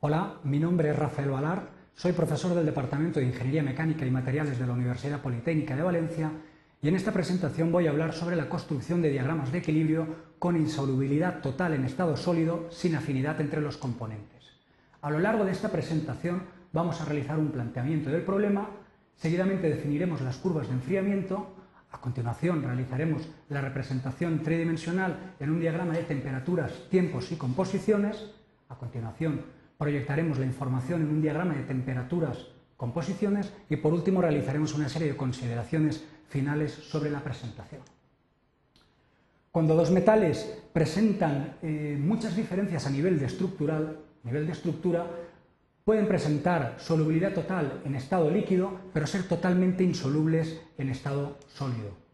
Hola, mi nombre es Rafael Valar, soy profesor del Departamento de Ingeniería Mecánica y Materiales de la Universidad Politécnica de Valencia y en esta presentación voy a hablar sobre la construcción de diagramas de equilibrio con insolubilidad total en estado sólido sin afinidad entre los componentes. A lo largo de esta presentación vamos a realizar un planteamiento del problema, seguidamente definiremos las curvas de enfriamiento, a continuación realizaremos la representación tridimensional en un diagrama de temperaturas, tiempos y composiciones, a continuación proyectaremos la información en un diagrama de temperaturas, composiciones y por último realizaremos una serie de consideraciones finales sobre la presentación. Cuando dos metales presentan eh, muchas diferencias a nivel de, estructural, nivel de estructura, pueden presentar solubilidad total en estado líquido, pero ser totalmente insolubles en estado sólido.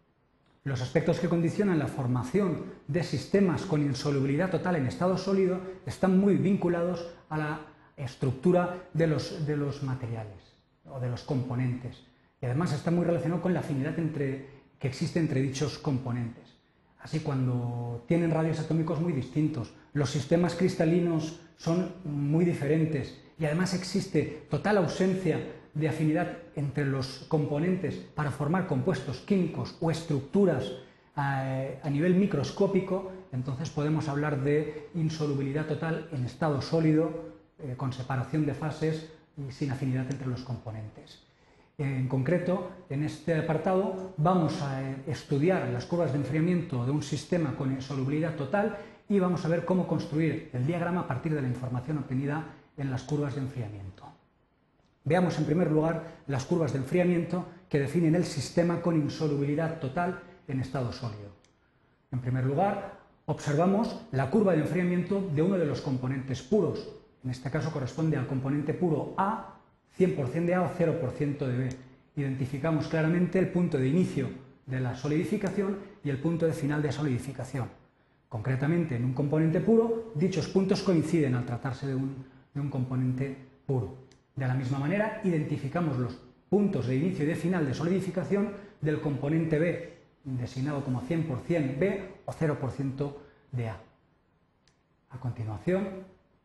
Los aspectos que condicionan la formación de sistemas con insolubilidad total en estado sólido están muy vinculados a la estructura de los, de los materiales o de los componentes. Y además está muy relacionado con la afinidad entre, que existe entre dichos componentes. Así, cuando tienen radios atómicos muy distintos, los sistemas cristalinos son muy diferentes y además existe total ausencia de afinidad entre los componentes para formar compuestos químicos o estructuras eh, a, nivel microscópico, entonces podemos hablar de insolubilidad total en estado sólido, eh, con separación de fases y sin afinidad entre los componentes. En concreto, en este apartado vamos a eh, estudiar las curvas de enfriamiento de un sistema con insolubilidad total y vamos a ver cómo construir el diagrama a partir de la información obtenida en las curvas de enfriamiento. Veamos en primer lugar las curvas de enfriamiento que definen el sistema con insolubilidad total en estado sólido. En primer lugar, observamos la curva de enfriamiento de uno de los componentes puros. En este caso corresponde al componente puro A, 100% de A o 0% de B. Identificamos claramente el punto de inicio de la solidificación y el punto de final de solidificación. Concretamente, en un componente puro, dichos puntos coinciden al tratarse de un de un componente puro. De la misma manera, identificamos los puntos de inicio y de final de solidificación del componente B, designado como 100% B o 0% de A. A continuación,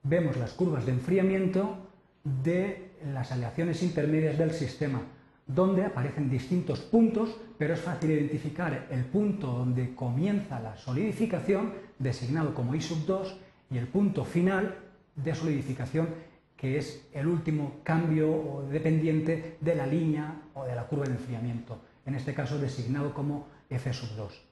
vemos las curvas de enfriamiento de las aleaciones intermedias del sistema, donde aparecen distintos puntos, pero es fácil identificar el punto donde comienza la solidificación, designado como I 2, y el punto final, de solidificación, que es el último cambio dependiente de la línea o de la curva de enfriamiento, en este caso designado como F 2.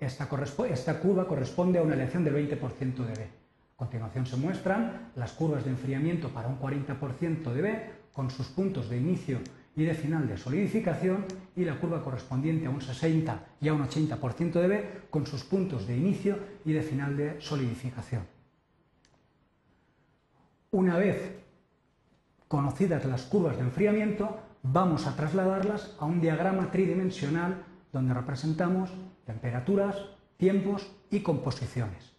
Esta, esta curva corresponde a una elección del 20% de B. A continuación se muestran las curvas de enfriamiento para un 40% de B con sus puntos de inicio y de final de solidificación y la curva correspondiente a un 60 y a un 80% de B con sus puntos de inicio y de final de solidificación. Una vez conocidas las curvas de enfriamiento, vamos a trasladarlas a un diagrama tridimensional donde representamos temperaturas, tiempos y composiciones.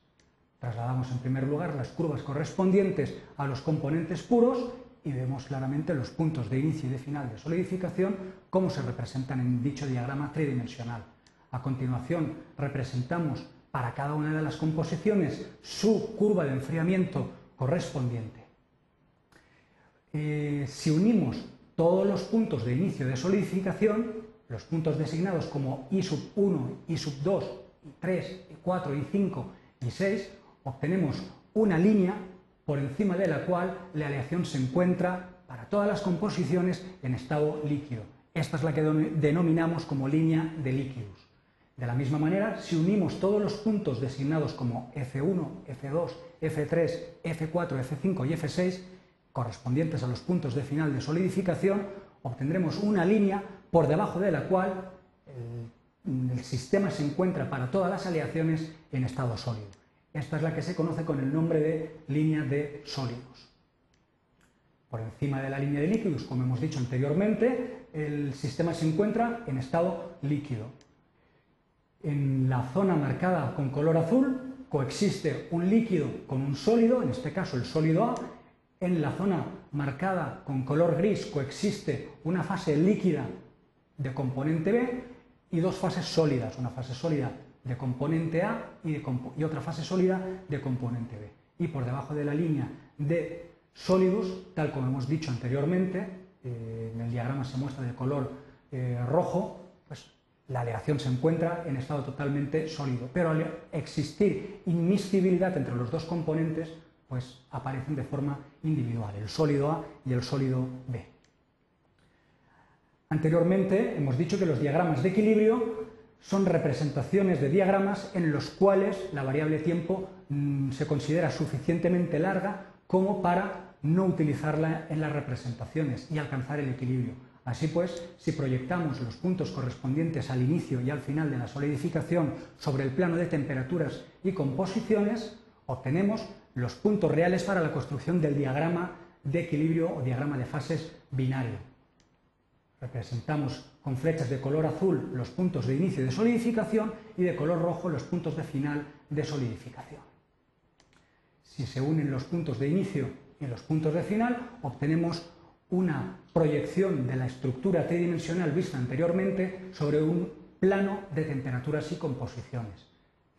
Trasladamos en primer lugar las curvas correspondientes a los componentes puros y vemos claramente los puntos de inicio y de final de solidificación como se representan en dicho diagrama tridimensional. A continuación representamos para cada una de las composiciones su curva de enfriamiento correspondiente. Eh, si unimos todos los puntos de inicio de solidificación, los puntos designados como I sub 1, I sub 2, I 3, I 4, I 5 y 6, obtenemos una línea por encima de la cual la aleación se encuentra para todas las composiciones en estado líquido. Esta es la que denominamos como línea de líquidos. De la misma manera, si unimos todos los puntos designados como F1, F2, F3, F4, F5 y F6, correspondientes a los puntos de final de solidificación, obtendremos una línea por debajo de la cual el, sistema se encuentra para todas las aleaciones en estado sólido. Esta es la que se conoce con el nombre de línea de sólidos. Por encima de la línea de líquidos, como hemos dicho anteriormente, el sistema se encuentra en estado líquido. En la zona marcada con color azul coexiste un líquido con un sólido, en este caso el sólido A. En la zona marcada con color gris coexiste una fase líquida de componente B y dos fases sólidas, una fase sólida de componente A y, otra fase sólida de componente B. Y por debajo de la línea de sólidos, tal como hemos dicho anteriormente, eh, en el diagrama se muestra de color eh, rojo, pues la aleación se encuentra en estado totalmente sólido, pero al existir inmiscibilidad entre los dos componentes, pues aparecen de forma individual, el sólido A y el sólido B. Anteriormente hemos dicho que los diagramas de equilibrio son representaciones de diagramas en los cuales la variable tiempo mm, se considera suficientemente larga como para no utilizarla en las representaciones y alcanzar el equilibrio. Así pues, si proyectamos los puntos correspondientes al inicio y al final de la solidificación sobre el plano de temperaturas y composiciones, obtenemos los puntos reales para la construcción del diagrama de equilibrio o diagrama de fases binario. Representamos con flechas de color azul los puntos de inicio de solidificación y de color rojo los puntos de final de solidificación. Si se unen los puntos de inicio y los puntos de final, obtenemos una proyección de la estructura tridimensional vista anteriormente sobre un plano de temperaturas y composiciones.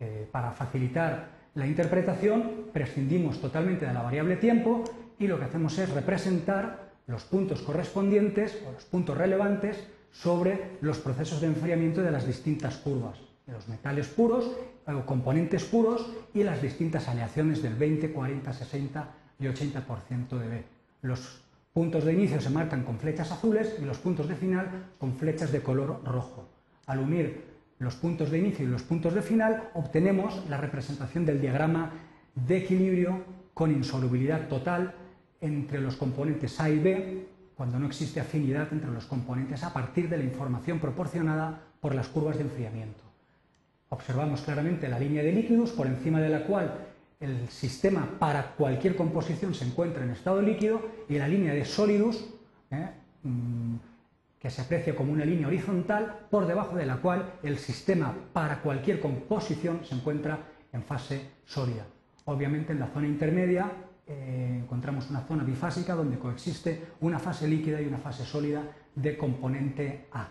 Eh, para facilitar la interpretación, prescindimos totalmente de la variable tiempo y lo que hacemos es representar los puntos correspondientes o los puntos relevantes sobre los procesos de enfriamiento de las distintas curvas, de los metales puros o componentes puros y las distintas aleaciones del 20, 40, 60 y 80% de B. Los puntos de inicio se marcan con flechas azules y los puntos de final con flechas de color rojo. Al unir los puntos de inicio y los puntos de final obtenemos la representación del diagrama de equilibrio con insolubilidad total entre los componentes A y B cuando no existe afinidad entre los componentes a partir de la información proporcionada por las curvas de enfriamiento. Observamos claramente la línea de líquidos por encima de la cual el sistema para cualquier composición se encuentra en estado líquido y la línea de sólidos, ¿eh? Que se aprecia como una línea horizontal, por debajo de la cual el sistema para cualquier composición se encuentra en fase sólida. Obviamente en la zona intermedia eh, encontramos una zona bifásica donde coexiste una fase líquida y una fase sólida de componente A.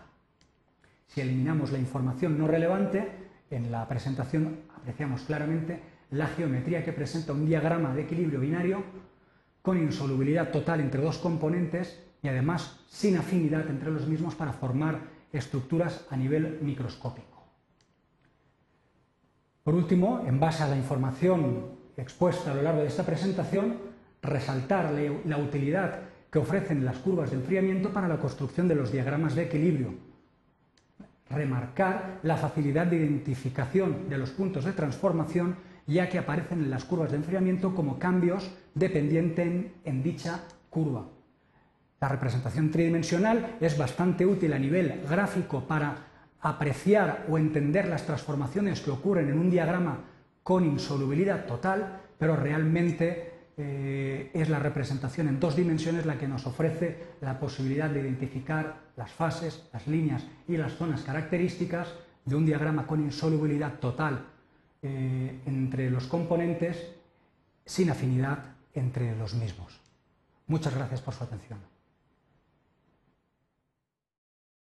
Si eliminamos la información no relevante, en la presentación apreciamos claramente la geometría que presenta un diagrama de equilibrio binario con insolubilidad total entre dos componentes y además sin afinidad entre los mismos para formar estructuras a nivel microscópico. Por último, en base a la información expuesta a lo largo de esta presentación, resaltar la utilidad que ofrecen las curvas de enfriamiento para la construcción de los diagramas de equilibrio, remarcar la facilidad de identificación de los puntos de transformación ya que aparecen en las curvas de enfriamiento como cambios dependientes en, dicha curva. La representación tridimensional es bastante útil a nivel gráfico para apreciar o entender las transformaciones que ocurren en un diagrama con insolubilidad total, pero realmente eh, es la representación en dos dimensiones la que nos ofrece la posibilidad de identificar las fases, las líneas y las zonas características de un diagrama con insolubilidad total eh, entre los componentes sin afinidad entre los mismos. Muchas gracias por su atención.